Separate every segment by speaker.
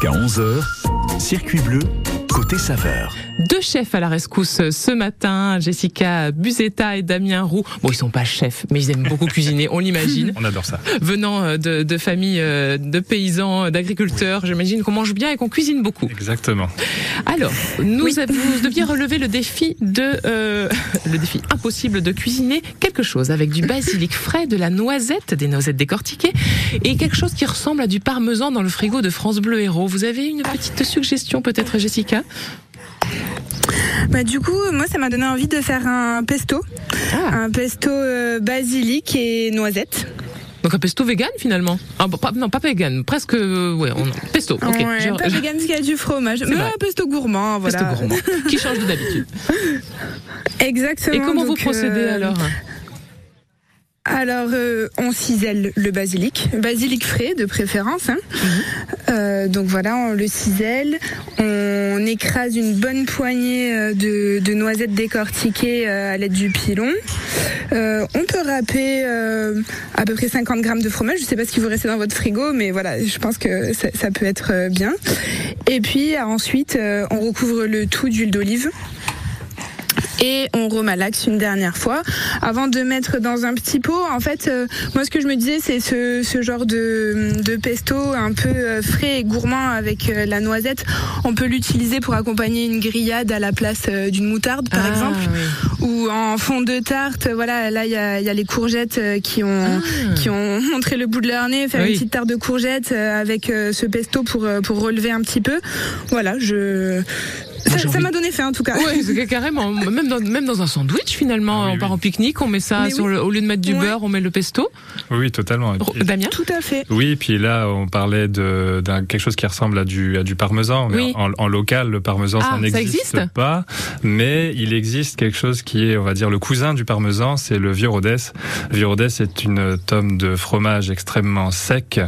Speaker 1: Jusqu'à 11h, Circuit bleu, côté saveur.
Speaker 2: Deux chefs à la rescousse ce matin, Jessica Buzetta et Damien Roux. Bon, ils sont pas chefs, mais ils aiment beaucoup cuisiner, on l'imagine.
Speaker 3: On adore ça.
Speaker 2: Venant euh, de, de familles euh, de paysans, d'agriculteurs, j'imagine qu'on mange bien et qu'on cuisine beaucoup.
Speaker 3: Exactement.
Speaker 2: Alors, nous, vous deviez relever le défi de euh, le défi impossible de cuisiner quelque chose avec du basilic frais, de la noisette, des noisettes décortiquées et quelque chose qui ressemble à du parmesan dans le frigo de France Bleu Héros. Vous avez une petite suggestion peut-être, Jessica?
Speaker 4: Bah, du coup, moi, ça m'a donné envie de faire un pesto.
Speaker 2: Ah.
Speaker 4: Un pesto euh, basilic et noisette.
Speaker 2: Donc un pesto vegan finalement? Ah, pas, Non, pas vegan, presque. Euh, ouais, on, pesto. Ok.
Speaker 4: Ouais,
Speaker 2: Je-
Speaker 4: pas
Speaker 2: je-
Speaker 4: vegan parce qu'il y a du fromage. Mais un pesto gourmand, voilà.
Speaker 2: pesto gourmand, qui change de d'habitude.
Speaker 4: Exactement.
Speaker 2: Et comment vous procédez
Speaker 4: euh,
Speaker 2: alors?
Speaker 4: Alors, euh, on cisèle le basilic, basilic frais de préférence. hein.
Speaker 2: Mhm.
Speaker 4: Euh, donc voilà, on le cisèle, on écrase une bonne poignée euh, de, de noisettes décortiquées à l'aide du pilon. Euh, on peut râper euh, à peu près 50 grammes de fromage. Je sais pas ce qui vous reste dans votre frigo, mais voilà, je pense que ça, ça peut être bien. Et puis ensuite, euh, on recouvre le tout d'huile d'olive et on remalaxe une dernière fois avant de mettre dans un petit pot. En fait, euh, moi ce que je me disais, c'est ce, ce genre de, de pesto un peu euh, frais et gourmand avec euh, la noisette. On peut l'utiliser pour accompagner une grillade à la place euh, d'une moutarde, par
Speaker 2: Ah,
Speaker 4: exemple,
Speaker 2: oui.
Speaker 4: ou en fond de tarte. Voilà, là il y a, y a les courgettes qui ont
Speaker 2: Ah.
Speaker 4: qui ont montré le bout de leur nez, faire
Speaker 2: Oui.
Speaker 4: une petite tarte de courgettes avec ce pesto pour pour relever un petit peu. Voilà, je ça m'a donné faim en tout cas.
Speaker 2: Ouais, c'est carrément. Même dans, même dans un sandwich, finalement,
Speaker 3: Ah oui,
Speaker 2: on part en pique-nique, on met ça
Speaker 4: Mais
Speaker 2: sur
Speaker 4: oui.
Speaker 2: le, au lieu de mettre du
Speaker 4: Ouais.
Speaker 2: beurre, on met le pesto.
Speaker 3: Oui, totalement. Puis-
Speaker 2: Damien?
Speaker 4: Tout à fait.
Speaker 3: oui, puis là, on parlait de d'un quelque chose qui ressemble à du à du parmesan. Mais
Speaker 2: Oui.
Speaker 3: en, en local, le parmesan,
Speaker 2: Ah,
Speaker 3: ça
Speaker 2: ça
Speaker 3: n'existe
Speaker 2: existe?
Speaker 3: pas. Mais il existe quelque chose qui est, on va dire, le cousin du parmesan, c'est le vieux. Le vieux Rodès est une tome de fromage extrêmement sec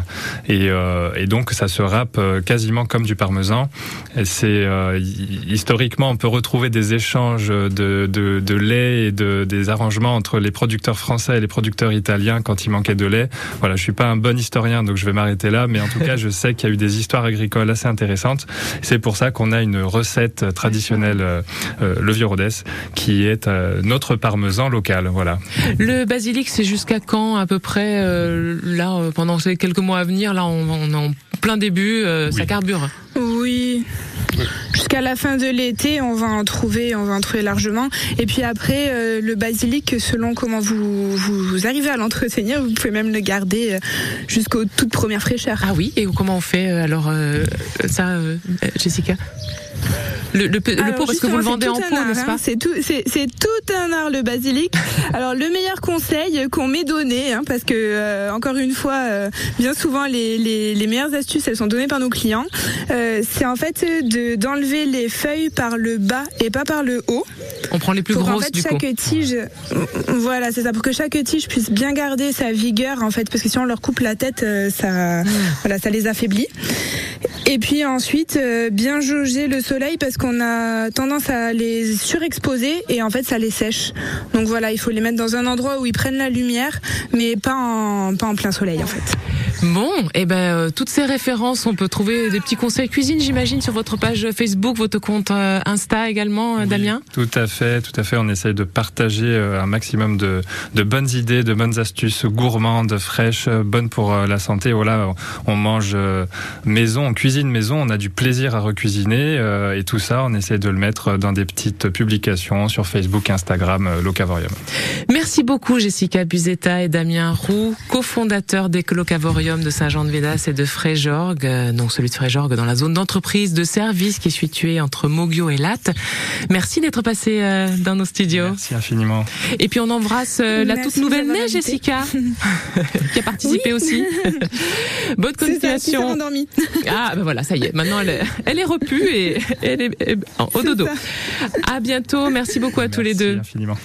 Speaker 3: et, euh, et donc ça se râpe euh, quasiment comme du parmesan. Et c'est euh, historiquement, on peut retrouver des échanges de, de, de lait et de, des arrangements entre les producteurs français et les producteurs italiens quand il manquait de lait. Voilà, je suis pas un bon historien, donc je vais m'arrêter là, mais en tout cas, je sais qu'il y a eu des histoires agricoles assez intéressantes. C'est pour ça qu'on a une recette traditionnelle, euh, euh, le vieux Rodès, qui est euh, notre parmesan local. Voilà.
Speaker 2: Le basilic, c'est jusqu'à quand à peu près euh, Là, euh, pendant ces quelques mois à venir, là, on, on est en plein début, euh, ça carbure.
Speaker 4: Oui. Jusqu'à la fin de l'été, on va en trouver, on va en trouver largement. Et puis après, euh, le basilic, selon comment vous, vous, arrivez à l'entretenir, vous pouvez même le garder euh, jusqu'aux toutes premières fraîcheurs.
Speaker 2: Ah oui, et comment on fait euh, alors ça, Jessica? Le, le, pe- le
Speaker 4: Alors,
Speaker 2: pot, parce que vous le vendez en pot, n'est-ce
Speaker 4: hein.
Speaker 2: pas
Speaker 4: C'est tout, c'est, c'est tout un art le basilic. Alors le meilleur conseil qu'on m'ait donné, hein, parce que euh, encore une fois, euh, bien souvent les, les, les meilleures astuces elles sont données par nos clients, euh, c'est en fait de d'enlever les feuilles par le bas et pas par le haut.
Speaker 2: On prend les plus
Speaker 4: pour en
Speaker 2: grosses
Speaker 4: fait
Speaker 2: du coup.
Speaker 4: chaque tige, voilà, c'est ça, pour que chaque tige puisse bien garder sa vigueur en fait, parce que si on leur coupe la tête, euh, ça, voilà, ça les affaiblit. Et puis ensuite, euh, bien jauger le soleil parce qu'on a tendance à les surexposer et en fait ça les sèche. Donc voilà, il faut les mettre dans un endroit où ils prennent la lumière, mais pas en, pas en plein soleil en fait.
Speaker 2: Bon, et ben euh, toutes ces références, on peut trouver des petits conseils cuisine, j'imagine, sur votre page Facebook, votre compte euh, Insta également, euh,
Speaker 3: Oui,
Speaker 2: Damien.
Speaker 3: Tout à fait, tout à fait. On essaye de partager un maximum de, de bonnes idées, de bonnes astuces gourmandes, fraîches, bonnes pour la santé. Voilà, on mange maison, on cuisine maison, on a du plaisir à recuisiner et tout ça, on essaye de le mettre dans des petites publications sur Facebook, Instagram, Locavorium.
Speaker 2: Merci beaucoup Jessica Buzetta et Damien Roux, cofondateurs des De Saint-Jean-de-Védas et de Fréjorgue, euh, donc celui de Fréjorgue dans la zone d'entreprise de service qui est située entre Mogio et Latte. Merci d'être passé euh, dans nos studios.
Speaker 3: Merci infiniment.
Speaker 2: Et puis on embrasse euh, la toute nouvelle née. Jessica qui a participé aussi. Bonne
Speaker 4: ça,
Speaker 2: continuation.
Speaker 4: endormi.
Speaker 2: Ah ben voilà, ça y est. Maintenant elle est, elle est repue et elle est, au dodo. À bientôt. Merci beaucoup à tous les
Speaker 3: Merci
Speaker 2: deux.
Speaker 3: infiniment.